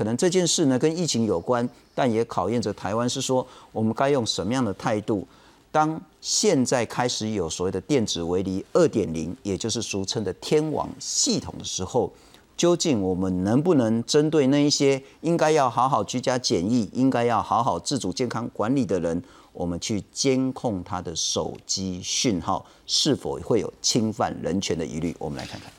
可能这件事呢跟疫情有关，但也考验着台湾是说我们该用什么样的态度。当现在开始有所谓的电子围篱二点零，也就是俗称的天网系统的时候，究竟我们能不能针对那一些应该要好好居家检疫、应该要好好自主健康管理的人，我们去监控他的手机讯号是否会有侵犯人权的疑虑？我们来看看。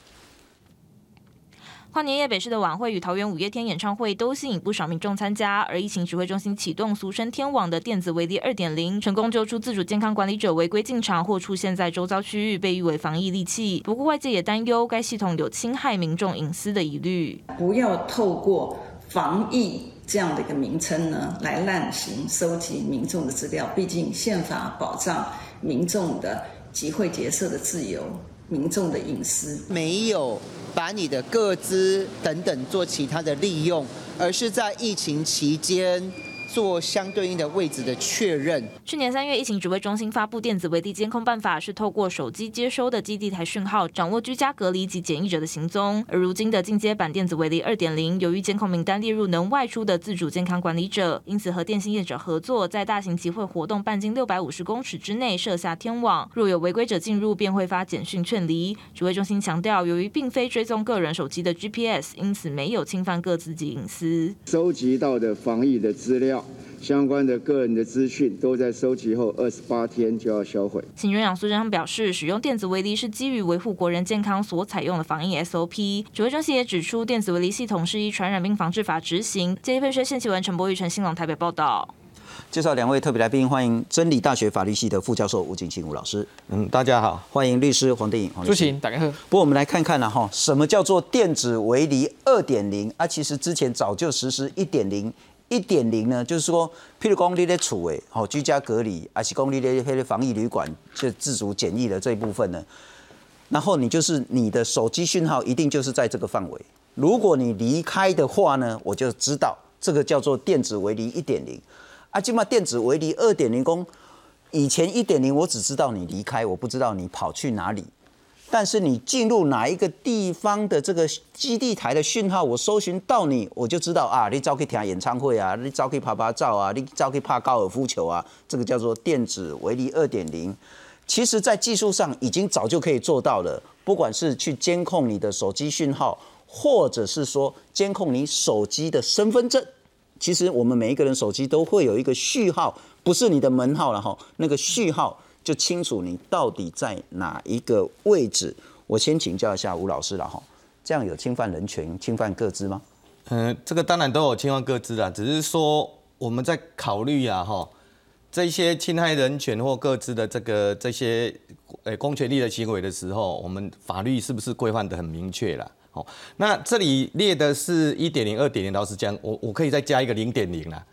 跨年夜北市的晚会与桃园五月天演唱会都吸引不少民众参加，而疫情指挥中心启动俗称天网的电子围篱二点零，成功揪出自主健康管理者违规进场或出现在周遭区域，被誉为防疫利器。不过外界也担忧该系统有侵害民众隐私的疑虑。不要透过防疫这样的一个名称呢，来滥行收集民众的资料。毕竟宪法保障民众的集会结社的自由。民众的隐私没有把你的个资等等做其他的利用，而是在疫情期间。做相对应的位置的确认。去年三月，疫情指挥中心发布电子围地监控办法，是透过手机接收的基地台讯号，掌握居家隔离及检疫者的行踪。而如今的进阶版电子围篱二点零，由于监控名单列入能外出的自主健康管理者，因此和电信业者合作，在大型集会活动半径六百五十公尺之内设下天网，若有违规者进入，便会发简讯劝离。指挥中心强调，由于并非追踪个人手机的 GPS，因此没有侵犯各自及隐私。收集到的防疫的资料。相关的个人的资讯都在收集后二十八天就要销毁。行政长苏贞昌表示，使用电子围篱是基于维护国人健康所采用的防疫 SOP。指挥中心也指出，电子围篱系统是依传染病防治法执行。接一份是谢启文、陈柏宇、陈新龙台北报道。介绍两位特别来宾，欢迎真理大学法律系的副教授吴景清吴老师。嗯，大家好，欢迎律师黄定颖。朱晴，大家好。不过我们来看看了哈，什么叫做电子围篱二点零啊？其实之前早就实施一点零。一点零呢，就是说，譬如讲你咧厝诶，好居家隔离，还是讲你咧迄个防疫旅馆，就自主检疫的这一部分呢，然后你就是你的手机讯号一定就是在这个范围，如果你离开的话呢，我就知道这个叫做电子围篱一点零，啊，起码电子围篱二点零公，以前一点零我只知道你离开，我不知道你跑去哪里。但是你进入哪一个地方的这个基地台的讯号，我搜寻到你，我就知道啊，你早可以听演唱会啊，你早可以拍拍照啊，你早可以拍高尔夫球啊，这个叫做电子围篱二点零。其实，在技术上已经早就可以做到了，不管是去监控你的手机讯号，或者是说监控你手机的身份证。其实我们每一个人手机都会有一个序号，不是你的门号了哈，那个序号。就清楚你到底在哪一个位置。我先请教一下吴老师了哈，这样有侵犯人权、侵犯各自吗？嗯，这个当然都有侵犯各自啊，只是说我们在考虑啊哈，这些侵害人权或各自的这个这些诶公权力的行为的时候，我们法律是不是规范的很明确了？好，那这里列的是一点零、二点零，老师讲，我我可以再加一个零点零了。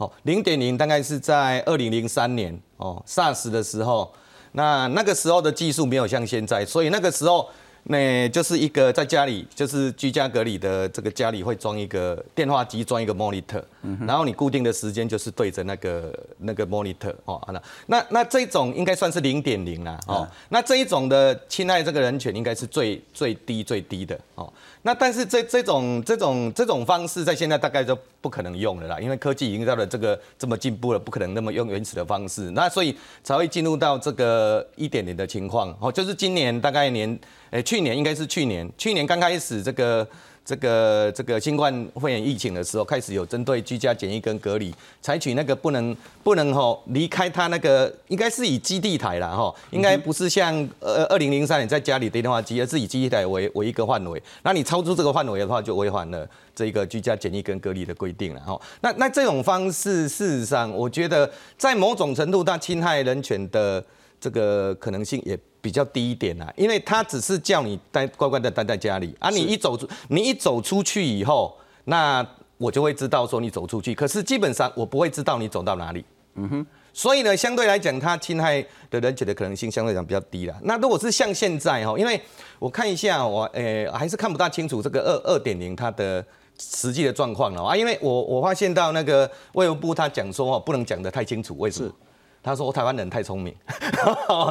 哦，零点零大概是在二零零三年哦，SARS 的时候，那那个时候的技术没有像现在，所以那个时候。那就是一个在家里，就是居家隔离的这个家里会装一个电话机，装一个 monitor，然后你固定的时间就是对着那个那个 monitor 哦，那那那这种应该算是零点零啦哦，那这一种的侵害这个人权应该是最最低最低的哦，那但是这这种这种这种方式在现在大概就不可能用了啦，因为科技已经到了这个这么进步了，不可能那么用原始的方式，那所以才会进入到这个一点零的情况哦，就是今年大概年。诶，去年应该是去年，去年刚开始这个这个这个新冠肺炎疫情的时候，开始有针对居家检疫跟隔离，采取那个不能不能吼离开他那个，应该是以基地台啦吼，应该不是像呃二零零三年在家里的电话机，而是以基地台为为一个范围。那你超出这个范围的话，就违反了这个居家检疫跟隔离的规定了哈。那那这种方式，事实上我觉得在某种程度，它侵害人权的这个可能性也。比较低一点啦，因为他只是叫你待乖乖的待在家里啊，你一走出，你一走出去以后，那我就会知道说你走出去，可是基本上我不会知道你走到哪里。嗯哼，所以呢，相对来讲，他侵害的人权的可能性相对讲比较低了。那如果是像现在哈，因为我看一下我诶还是看不大清楚这个二二点零它的实际的状况了啊，因为我我发现到那个卫生部他讲说哦不能讲得太清楚，为什么？他说台湾人太聪明，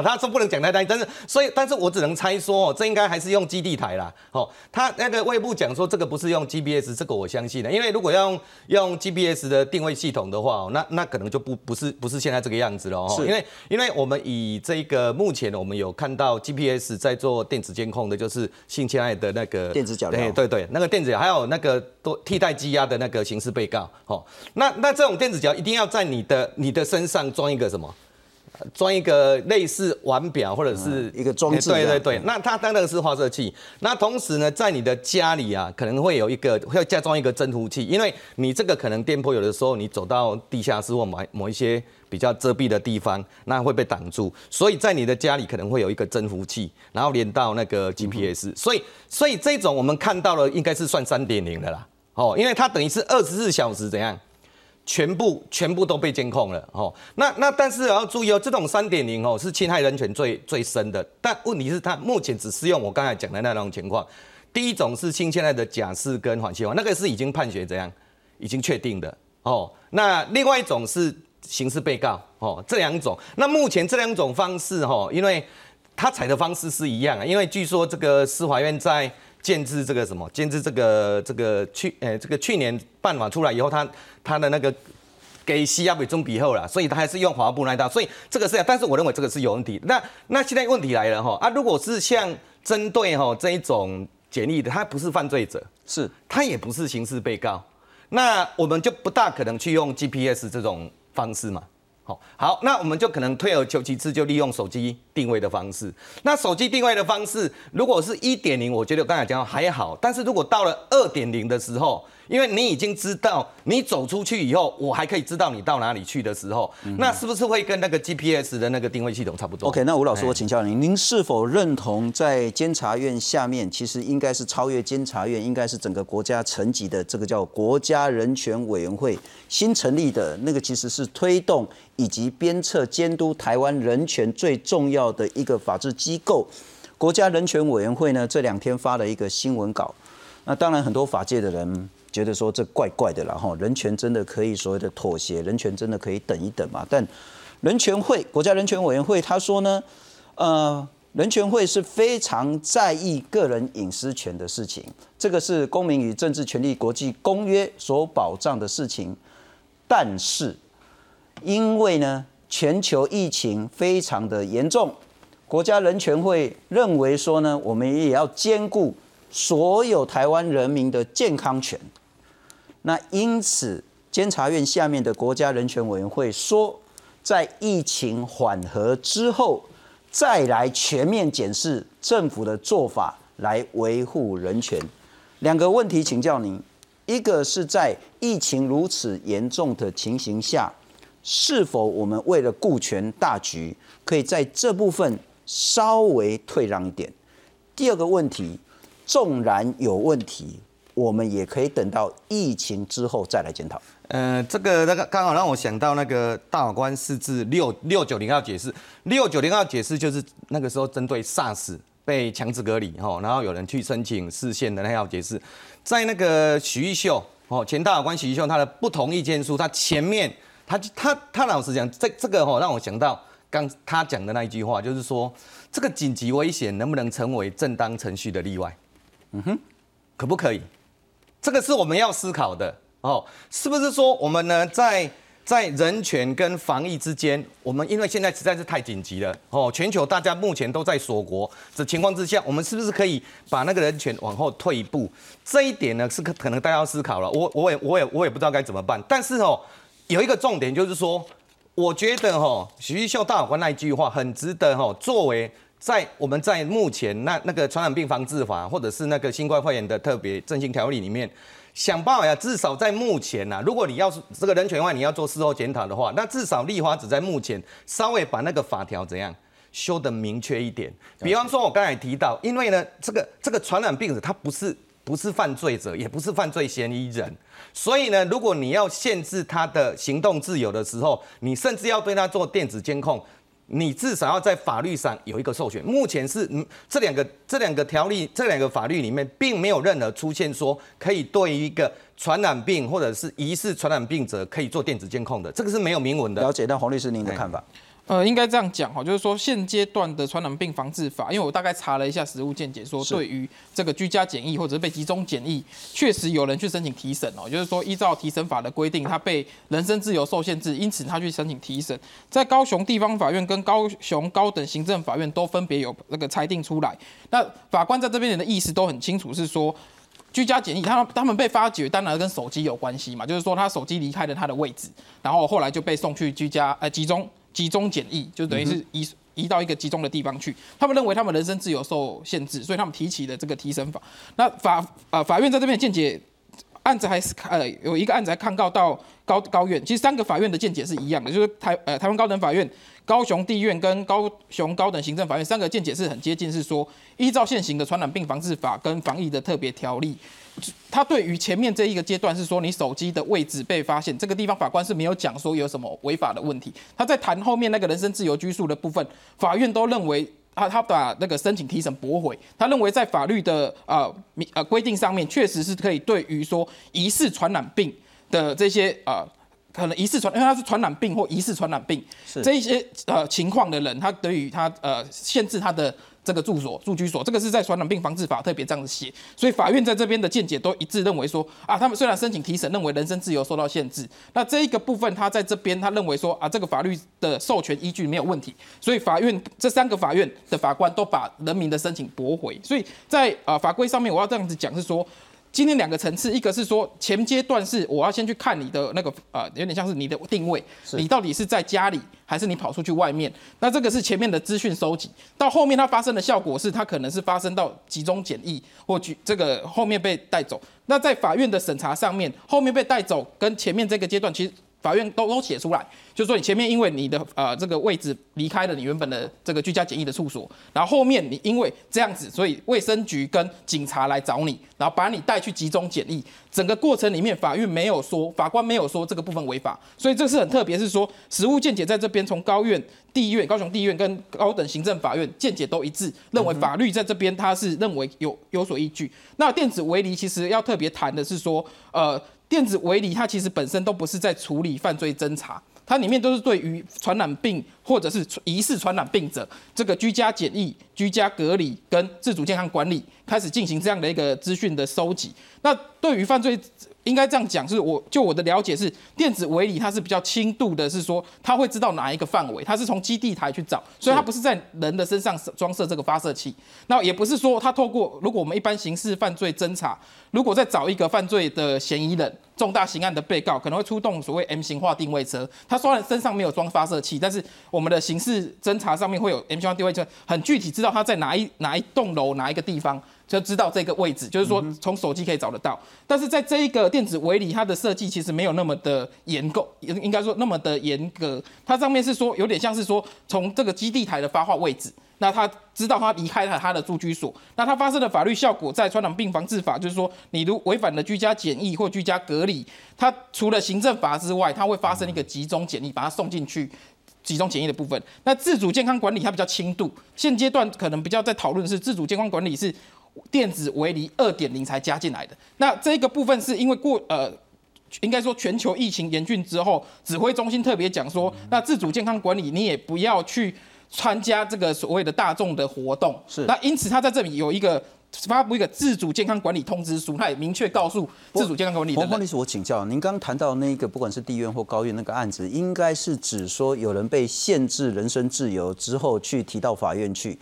他说不能讲太大，但是所以，但是我只能猜说，这应该还是用基地台啦。哦，他那个外部讲说这个不是用 GPS，这个我相信的，因为如果要用用 GPS 的定位系统的话，那那可能就不不是不是现在这个样子了。是，因为因为我们以这个目前我们有看到 GPS 在做电子监控的，就是性侵害的那个电子脚镣，对对，那个电子还有那个多替代羁押的那个刑事被告。哦，那那这种电子脚一定要在你的你的身上装一个什么？装一个类似腕表或者是一个装置，对对对，那它当然是发射器。那同时呢，在你的家里啊，可能会有一个会加装一个增幅器，因为你这个可能店铺有的时候你走到地下室或某某一些比较遮蔽的地方，那会被挡住。所以在你的家里可能会有一个增幅器，然后连到那个 GPS。所以所以这种我们看到了应该是算三点零的啦，哦，因为它等于是二十四小时怎样？全部全部都被监控了哦，那那但是要注意哦，这种三点零哦是侵害人权最最深的，但问题是它目前只适用我刚才讲的那种情况。第一种是新现在的假释跟缓期，那个是已经判决怎样，已经确定的哦。那另外一种是刑事被告哦，这两种。那目前这两种方式哈，因为他采的方式是一样啊，因为据说这个司法院在。建制这个什么？建制这个这个去呃，这个去年办法出来以后，他他的那个给西亚比中比后了，所以他还是用华布那一套，所以这个是，但是我认为这个是有问题。那那现在问题来了哈啊，如果是像针对哈这一种简历的，他不是犯罪者，是他也不是刑事被告，那我们就不大可能去用 GPS 这种方式嘛。好，那我们就可能退而求其次，就利用手机定位的方式。那手机定位的方式，如果是一点零，我觉得刚才讲还好，但是如果到了二点零的时候，因为你已经知道，你走出去以后，我还可以知道你到哪里去的时候，那是不是会跟那个 GPS 的那个定位系统差不多？OK，那吴老师，我请教您，您是否认同在监察院下面，其实应该是超越监察院，应该是整个国家层级的这个叫国家人权委员会新成立的那个，其实是推动以及鞭策监督台湾人权最重要的一个法治机构。国家人权委员会呢，这两天发了一个新闻稿，那当然很多法界的人。觉得说这怪怪的了哈，人权真的可以所谓的妥协，人权真的可以等一等嘛？但人权会国家人权委员会他说呢，呃，人权会是非常在意个人隐私权的事情，这个是公民与政治权利国际公约所保障的事情。但是因为呢，全球疫情非常的严重，国家人权会认为说呢，我们也要兼顾所有台湾人民的健康权。那因此，监察院下面的国家人权委员会说，在疫情缓和之后，再来全面检视政府的做法，来维护人权。两个问题请教您：一个是在疫情如此严重的情形下，是否我们为了顾全大局，可以在这部分稍微退让一点？第二个问题，纵然有问题。我们也可以等到疫情之后再来检讨。呃，这个那个刚好让我想到那个大法官四字六六九零号解释，六九零号解释就是那个时候针对 SARS 被强制隔离哈，然后有人去申请视线的那号解释，在那个许玉秀哦，前大法官许玉秀他的不同意见书，他前面他他他老实讲，这这个哈让我想到刚他讲的那一句话，就是说这个紧急危险能不能成为正当程序的例外？嗯哼，可不可以？这个是我们要思考的哦，是不是说我们呢，在在人权跟防疫之间，我们因为现在实在是太紧急了哦，全球大家目前都在锁国的情况之下，我们是不是可以把那个人权往后退一步？这一点呢，是可可能大家要思考了。我我也我也我也不知道该怎么办。但是哦，有一个重点就是说，我觉得哈，徐秀大法官那一句话很值得哈，作为。在我们在目前那那个传染病防治法，或者是那个新冠肺炎的特别振兴条例里面，想办法呀，至少在目前呐，如果你要是这个人权外，你要做事后检讨的话，那至少立法只在目前稍微把那个法条怎样修得明确一点。比方说，我刚才提到，因为呢，这个这个传染病者他不是不是犯罪者，也不是犯罪嫌疑人，所以呢，如果你要限制他的行动自由的时候，你甚至要对他做电子监控。你至少要在法律上有一个授权。目前是嗯这两个这两个条例这两个法律里面，并没有任何出现说可以对于一个传染病或者是疑似传染病者可以做电子监控的，这个是没有明文的。了解，那黄律师您的看法？呃，应该这样讲哈，就是说现阶段的传染病防治法，因为我大概查了一下实务见解，说对于这个居家检疫或者是被集中检疫，确实有人去申请提审哦，就是说依照提审法的规定，他被人身自由受限制，因此他去申请提审，在高雄地方法院跟高雄高等行政法院都分别有那个裁定出来，那法官在这边的意思都很清楚，是说。居家检疫，他他们被发觉，当然跟手机有关系嘛，就是说他手机离开了他的位置，然后后来就被送去居家呃集中集中检疫，就等于是移移到一个集中的地方去。他们认为他们人身自由受限制，所以他们提起了这个提审法。那法啊法院在这边见解，案子还是呃有一个案子还抗告到高高院，其实三个法院的见解是一样的，就是台呃台湾高等法院。高雄地院跟高雄高等行政法院三个见解是很接近，是说依照现行的传染病防治法跟防疫的特别条例，他对于前面这一个阶段是说你手机的位置被发现，这个地方法官是没有讲说有什么违法的问题。他在谈后面那个人身自由拘束的部分，法院都认为他他把那个申请提审驳回，他认为在法律的呃呃规定上面确实是可以对于说疑似传染病的这些呃。可能疑似传，因为他是传染病或疑似传染病，这一些呃情况的人，他对于他呃限制他的这个住所、住居所，这个是在传染病防治法特别这样子写，所以法院在这边的见解都一致认为说啊，他们虽然申请提审，认为人身自由受到限制，那这一个部分他在这边他认为说啊，这个法律的授权依据没有问题，所以法院这三个法院的法官都把人民的申请驳回，所以在啊法规上面我要这样子讲是说。今天两个层次，一个是说前阶段是我要先去看你的那个呃，有点像是你的定位，你到底是在家里还是你跑出去外面？那这个是前面的资讯收集，到后面它发生的效果是它可能是发生到集中检疫或举这个后面被带走。那在法院的审查上面，后面被带走跟前面这个阶段其实。法院都都写出来，就是说你前面因为你的呃这个位置离开了你原本的这个居家检疫的处所，然后后面你因为这样子，所以卫生局跟警察来找你，然后把你带去集中检疫，整个过程里面法院没有说，法官没有说这个部分违法，所以这是很特别，是说实务见解在这边从高院、地院、高雄地院跟高等行政法院见解都一致，认为法律在这边他是认为有有所依据。那电子围篱其实要特别谈的是说，呃。电子围篱，它其实本身都不是在处理犯罪侦查，它里面都是对于传染病或者是疑似传染病者，这个居家检疫、居家隔离跟自主健康管理开始进行这样的一个资讯的收集。那对于犯罪，应该这样讲，是我就我的了解是，电子围篱它是比较轻度的，是说它会知道哪一个范围，它是从基地台去找，所以它不是在人的身上装设这个发射器。那也不是说它透过，如果我们一般刑事犯罪侦查，如果再找一个犯罪的嫌疑人、重大刑案的被告，可能会出动所谓 M 型化定位车，它虽然身上没有装发射器，但是我们的刑事侦查上面会有 M 型化定位车，很具体知道他在哪一哪一栋楼哪一个地方。就知道这个位置，就是说从手机可以找得到。但是在这一个电子围里，它的设计其实没有那么的严格，应应该说那么的严格。它上面是说有点像是说从这个基地台的发话位置，那他知道他离开了他的住居所，那他发生的法律效果在传染病防治法，就是说你如违反了居家检疫或居家隔离，它除了行政法之外，它会发生一个集中检疫，把它送进去集中检疫的部分。那自主健康管理它比较轻度，现阶段可能比较在讨论的是自主健康管理是。电子围篱二点零才加进来的，那这个部分是因为过呃，应该说全球疫情严峻之后，指挥中心特别讲说，那自主健康管理你也不要去参加这个所谓的大众的活动，是。那因此他在这里有一个发布一个自主健康管理通知书，他也明确告诉自主健康管理。黄黄律师，我请教您，刚刚谈到那个不管是地院或高院那个案子，应该是指说有人被限制人身自由之后去提到法院去，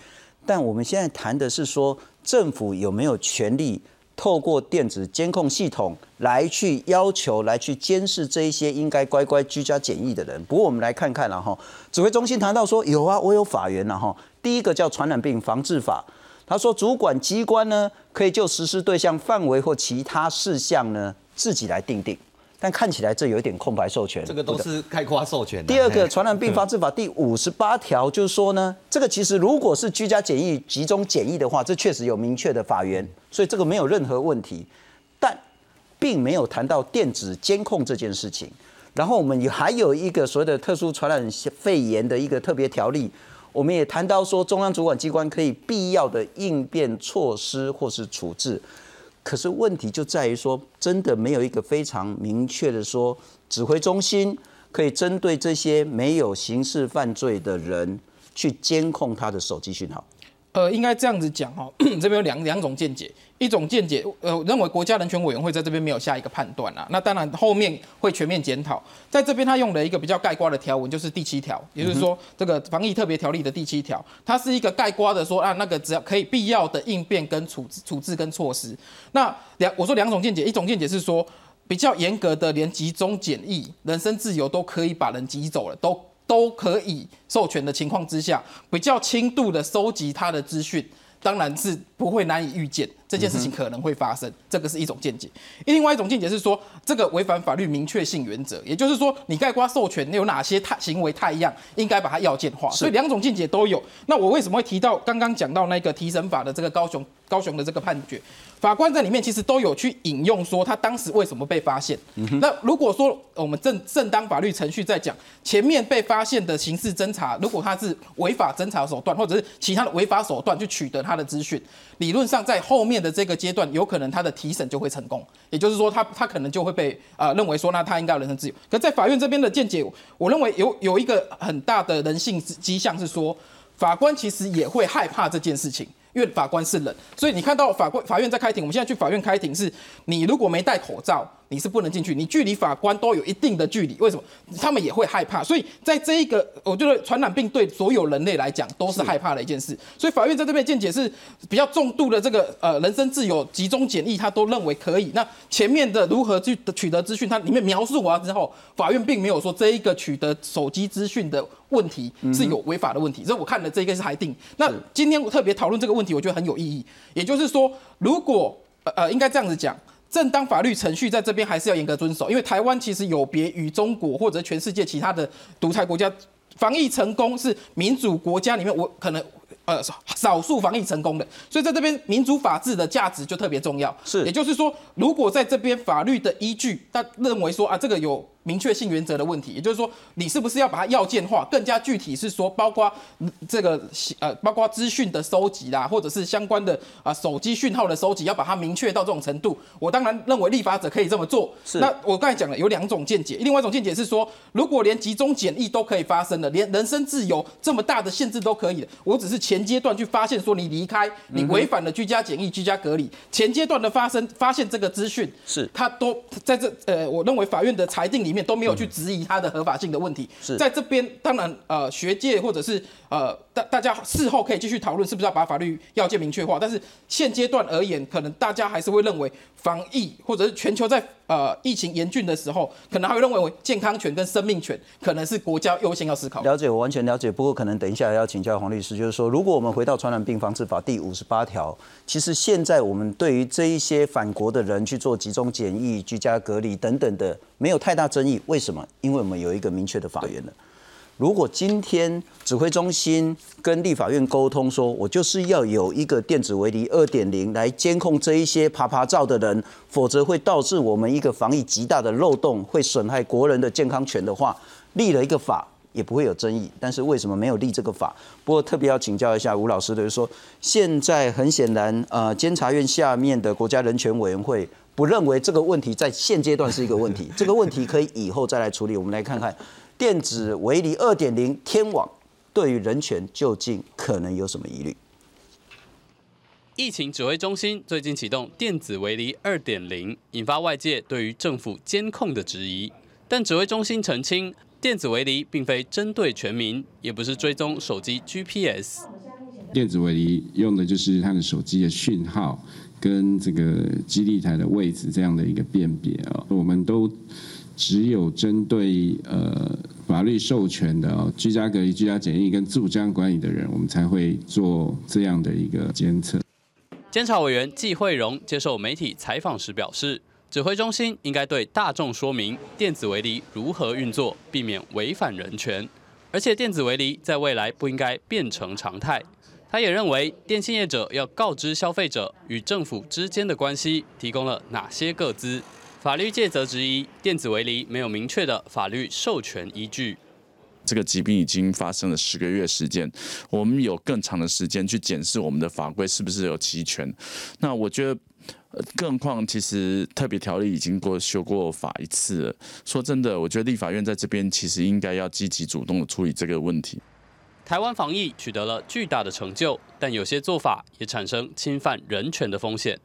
但我们现在谈的是说。政府有没有权利透过电子监控系统来去要求、来去监视这一些应该乖乖居家检疫的人？不过我们来看看了哈，指挥中心谈到说有啊，我有法源了哈。第一个叫《传染病防治法》，他说主管机关呢可以就实施对象范围或其他事项呢自己来定定。但看起来这有一点空白授权，这个都是开夸授权。第二个，《传染病防治法》第五十八条就是说呢，这个其实如果是居家检疫、集中检疫的话，这确实有明确的法源，所以这个没有任何问题。但并没有谈到电子监控这件事情。然后我们也还有一个所谓的特殊传染肺炎的一个特别条例，我们也谈到说中央主管机关可以必要的应变措施或是处置。可是问题就在于说，真的没有一个非常明确的说，指挥中心可以针对这些没有刑事犯罪的人去监控他的手机讯号。呃，应该这样子讲哈，这边有两两种见解，一种见解，呃，认为国家人权委员会在这边没有下一个判断啊，那当然后面会全面检讨，在这边他用了一个比较概括的条文，就是第七条，也就是说这个防疫特别条例的第七条，它是一个概括的说啊，那个只要可以必要的应变跟处置处置跟措施，那两我说两种见解，一种见解是说比较严格的，连集中检疫、人身自由都可以把人挤走了，都。都可以授权的情况之下，比较轻度的收集他的资讯，当然是不会难以预见这件事情可能会发生。这个是一种见解。另外一种见解是说，这个违反法律明确性原则，也就是说，你盖瓜授权有哪些太行为太一样，应该把它要件化。所以两种见解都有。那我为什么会提到刚刚讲到那个提审法的这个高雄高雄的这个判决？法官在里面其实都有去引用说他当时为什么被发现。那如果说我们正正当法律程序在讲前面被发现的刑事侦查，如果他是违法侦查手段或者是其他的违法手段去取得他的资讯，理论上在后面的这个阶段，有可能他的提审就会成功。也就是说，他他可能就会被呃认为说那他应该有人身自由。可在法院这边的见解，我认为有有一个很大的人性迹象是说，法官其实也会害怕这件事情。因为法官是人，所以你看到法官法院在开庭，我们现在去法院开庭，是你如果没戴口罩。你是不能进去，你距离法官都有一定的距离。为什么？他们也会害怕。所以在这一个，我觉得传染病对所有人类来讲都是害怕的一件事。所以法院在这边见解是比较重度的这个呃人身自由集中检疫，他都认为可以。那前面的如何去取得资讯，它里面描述完之后，法院并没有说这一个取得手机资讯的问题是有违法的问题。所以我看了这个是还定。那今天我特别讨论这个问题，我觉得很有意义。也就是说，如果呃呃应该这样子讲。正当法律程序在这边还是要严格遵守，因为台湾其实有别于中国或者全世界其他的独裁国家，防疫成功是民主国家里面我可能呃少数防疫成功的，所以在这边民主法治的价值就特别重要。是，也就是说，如果在这边法律的依据，他认为说啊这个有。明确性原则的问题，也就是说，你是不是要把它要件化？更加具体是说，包括这个呃，包括资讯的收集啦，或者是相关的啊手机讯号的收集，要把它明确到这种程度。我当然认为立法者可以这么做。是。那我刚才讲了有两种见解，另外一种见解是说，如果连集中检疫都可以发生的，连人身自由这么大的限制都可以的，我只是前阶段去发现说你离开，你违反了居家检疫、居家隔离，前阶段的发生发现这个资讯，是。他都在这呃，我认为法院的裁定里面。都没有去质疑它的合法性的问题，是。在这边当然呃学界或者是呃大大家事后可以继续讨论是不是要把法律要件明确化，但是现阶段而言，可能大家还是会认为防疫或者是全球在呃疫情严峻的时候，可能还会认为健康权跟生命权可能是国家优先要思考。了解，我完全了解。不过可能等一下要请教黄律师，就是说如果我们回到传染病防治法第五十八条，其实现在我们对于这一些返国的人去做集中检疫、居家隔离等等的。没有太大争议，为什么？因为我们有一个明确的法源了。如果今天指挥中心跟立法院沟通说，我就是要有一个电子围篱二点零来监控这一些爬爬照的人，否则会导致我们一个防疫极大的漏洞，会损害国人的健康权的话，立了一个法也不会有争议。但是为什么没有立这个法？不过特别要请教一下吴老师的，就是说现在很显然，呃，监察院下面的国家人权委员会。不认为这个问题在现阶段是一个问题，这个问题可以以后再来处理。我们来看看电子围篱二点零天网对于人权究竟可能有什么疑虑？疫情指挥中心最近启动电子围篱二点零，引发外界对于政府监控的质疑。但指挥中心澄清，电子围篱并非针对全民，也不是追踪手机 GPS。电子围篱用的就是他的手机的讯号。跟这个基地台的位置这样的一个辨别啊，我们都只有针对呃法律授权的居家隔离、居家检疫跟自主健康管理的人，我们才会做这样的一个监测。监察委员季惠荣接受媒体采访时表示，指挥中心应该对大众说明电子围篱如何运作，避免违反人权，而且电子围篱在未来不应该变成常态。他也认为，电信业者要告知消费者与政府之间的关系提供了哪些个资。法律界则质疑电子围篱没有明确的法律授权依据。这个疾病已经发生了十个月时间，我们有更长的时间去检视我们的法规是不是有齐全。那我觉得，更何况其实特别条例已经过修过法一次了。说真的，我觉得立法院在这边其实应该要积极主动的处理这个问题。台湾防疫取得了巨大的成就，但有些做法也产生侵犯人权的风险。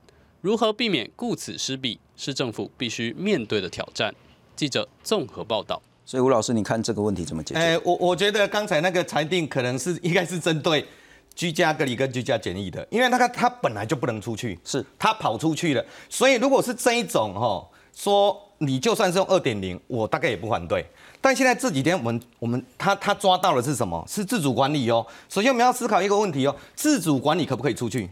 如何避免顾此失彼，是政府必须面对的挑战。记者综合报道。所以吴老师，你看这个问题怎么解决？哎，我我觉得刚才那个裁定可能是应该是针对居家隔离跟居家检疫的，因为那个他本来就不能出去，是他跑出去了，所以如果是这一种哈，说你就算是用二点零，我大概也不反对。但现在这几天我们我们他他抓到的是什么？是自主管理哦。首先我们要思考一个问题哦，自主管理可不可以出去？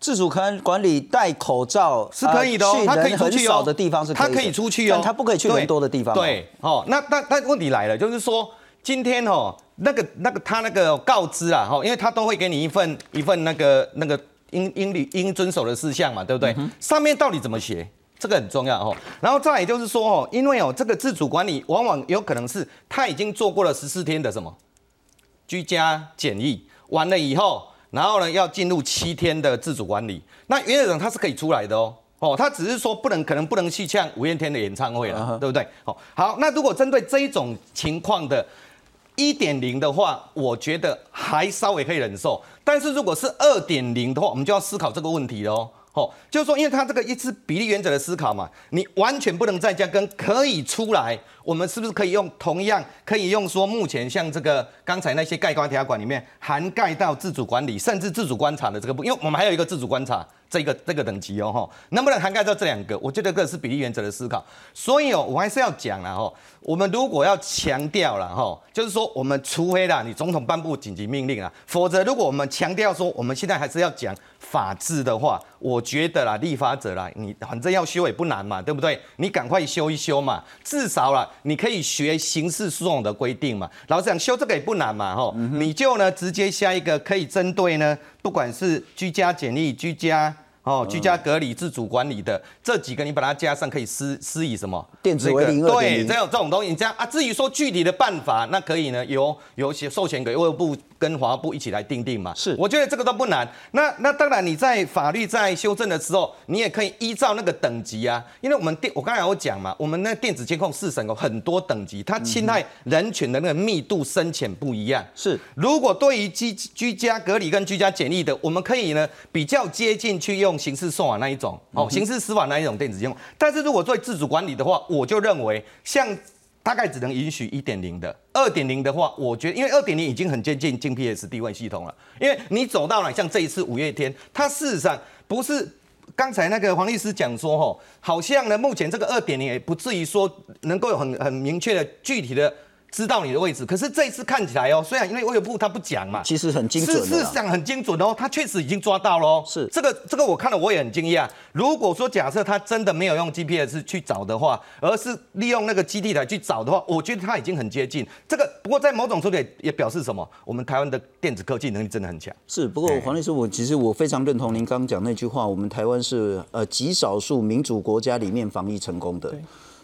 自主可管理戴口罩是可以的哦，他可以出去哦。的地方是他可以出去哦，他不可以去人多的地方。对，哦，那那那问题来了，就是说今天哦，那个那个他那个告知啊，哈，因为他都会给你一份一份那个那个应应理应遵守的事项嘛，对不对？上面到底怎么写，这个很重要哦。然后再也就是说哦，因为哦，这个自主管理往往有可能是他已经做过了十四天的什么居家检疫完了以后。然后呢，要进入七天的自主管理。那原则上他是可以出来的哦，哦，他只是说不能，可能不能去像五月天的演唱会了，对不对？哦，好，那如果针对这一种情况的一点零的话，我觉得还稍微可以忍受。但是如果是二点零的话，我们就要思考这个问题了哦。哦，就是说，因为他这个一次比例原则的思考嘛，你完全不能在家跟可以出来。我们是不是可以用同样可以用说目前像这个刚才那些盖棺条款里面涵盖到自主管理甚至自主观察的这个部，因为我们还有一个自主观察这个这个等级哦哈，能不能涵盖到这两个？我觉得这是比例原则的思考。所以哦，我还是要讲了哈，我们如果要强调了哈，就是说我们除非啦，你总统颁布紧急命令啊，否则如果我们强调说我们现在还是要讲法治的话，我觉得啦，立法者啦，你反正要修也不难嘛，对不对？你赶快修一修嘛，至少啦。你可以学刑事诉讼的规定嘛？老实讲，修这个也不难嘛，吼，你就呢直接下一个可以针对呢，不管是居家简易、居家。哦，居家隔离、自主管理的这几个，你把它加上，可以施施以什么？电子为零对，这种这种东西，你这样啊。至于说具体的办法，那可以呢，由由授权给卫生部跟华部一起来定定嘛。是，我觉得这个都不难。那那当然，你在法律在修正的时候，你也可以依照那个等级啊。因为我们电，我刚才有讲嘛，我们那电子监控四审有很多等级，它侵害人权的那个密度深浅不一样。是，如果对于居居家隔离跟居家检疫的，我们可以呢比较接近去用。用刑事送法那一种哦，刑事司法那一种电子监控，但是如果做自主管理的话，我就认为像大概只能允许一点零的，二点零的话，我觉得因为二点零已经很接近进 PS 地位系统了，因为你走到了像这一次五月天，它事实上不是刚才那个黄律师讲说哈，好像呢目前这个二点零也不至于说能够有很很明确的具体的。知道你的位置，可是这一次看起来哦，虽然因为卫生部他不讲嘛，其实很精准，是是讲很精准哦，他确实已经抓到喽。是这个这个我看了我也很惊讶。如果说假设他真的没有用 GPS 去找的话，而是利用那个基地台去找的话，我觉得他已经很接近。这个不过在某种程度也也表示什么？我们台湾的电子科技能力真的很强。是不过黄律师，我其实我非常认同您刚刚讲那句话，我们台湾是呃极少数民主国家里面防疫成功的。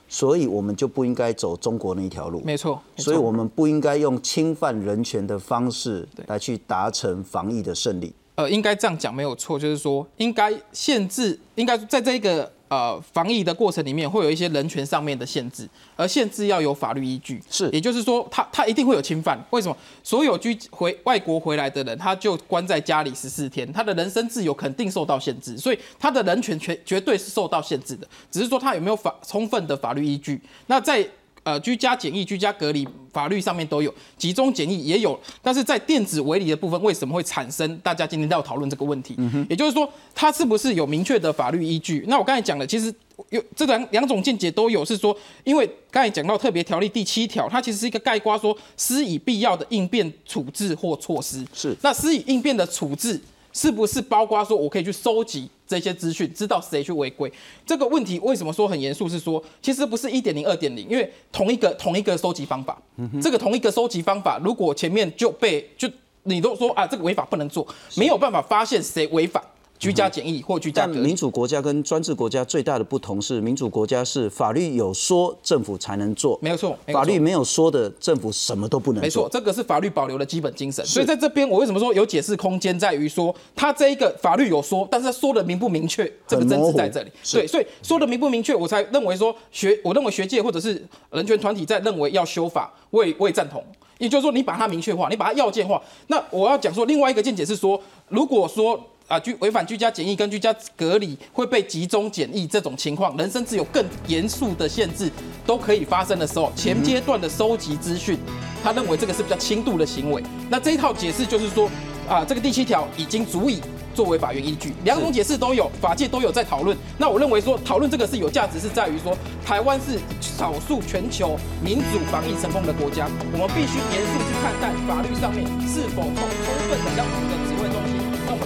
所以，我们就不应该走中国那一条路。没错，所以我们不应该用侵犯人权的方式来去达成防疫的胜利。呃，应该这样讲没有错，就是说应该限制，应该在这个。呃，防疫的过程里面会有一些人权上面的限制，而限制要有法律依据。是，也就是说，他他一定会有侵犯。为什么？所有居回外国回来的人，他就关在家里十四天，他的人身自由肯定受到限制，所以他的人权绝绝对是受到限制的。只是说他有没有法充分的法律依据？那在。呃，居家检疫、居家隔离法律上面都有，集中检疫也有，但是在电子围篱的部分，为什么会产生？大家今天都要讨论这个问题。嗯也就是说，它是不是有明确的法律依据？那我刚才讲的，其实有这两两种见解都有，是说，因为刚才讲到特别条例第七条，它其实是一个概括说，施以必要的应变处置或措施。是，那施以应变的处置。是不是包括说，我可以去收集这些资讯，知道谁去违规？这个问题为什么说很严肃？是说，其实不是一点零、二点零，因为同一个同一个收集方法，这个同一个收集方法，如果前面就被就你都说啊，这个违法不能做，没有办法发现谁违反。居家检疫或居家但隔离。民主国家跟专制国家最大的不同是，民主国家是法律有说政府才能做，没有错，没有错法律没有说的政府什么都不能做没错，。这个是法律保留的基本精神。所以在这边，我为什么说有解释空间，在于说他这一个法律有说，但是他说的明不明确，这个争执在这里。对，所以说的明不明确，我才认为说学，我认为学界或者是人权团体在认为要修法，我也我也赞同。也就是说，你把它明确化，你把它要件化。那我要讲说，另外一个见解是说，如果说啊居违反居家检疫跟居家隔离会被集中检疫这种情况，人身自由更严肃的限制都可以发生的时候，前阶段的收集资讯，他认为这个是比较轻度的行为。那这一套解释就是说，啊这个第七条已经足以。作为法院依据，两种解释都有，法界都有在讨论。那我认为说，讨论这个是有价值，是在于说，台湾是少数全球民主防疫成功的国家，我们必须严肃去看待法律上面是否充充分的让我们的指挥中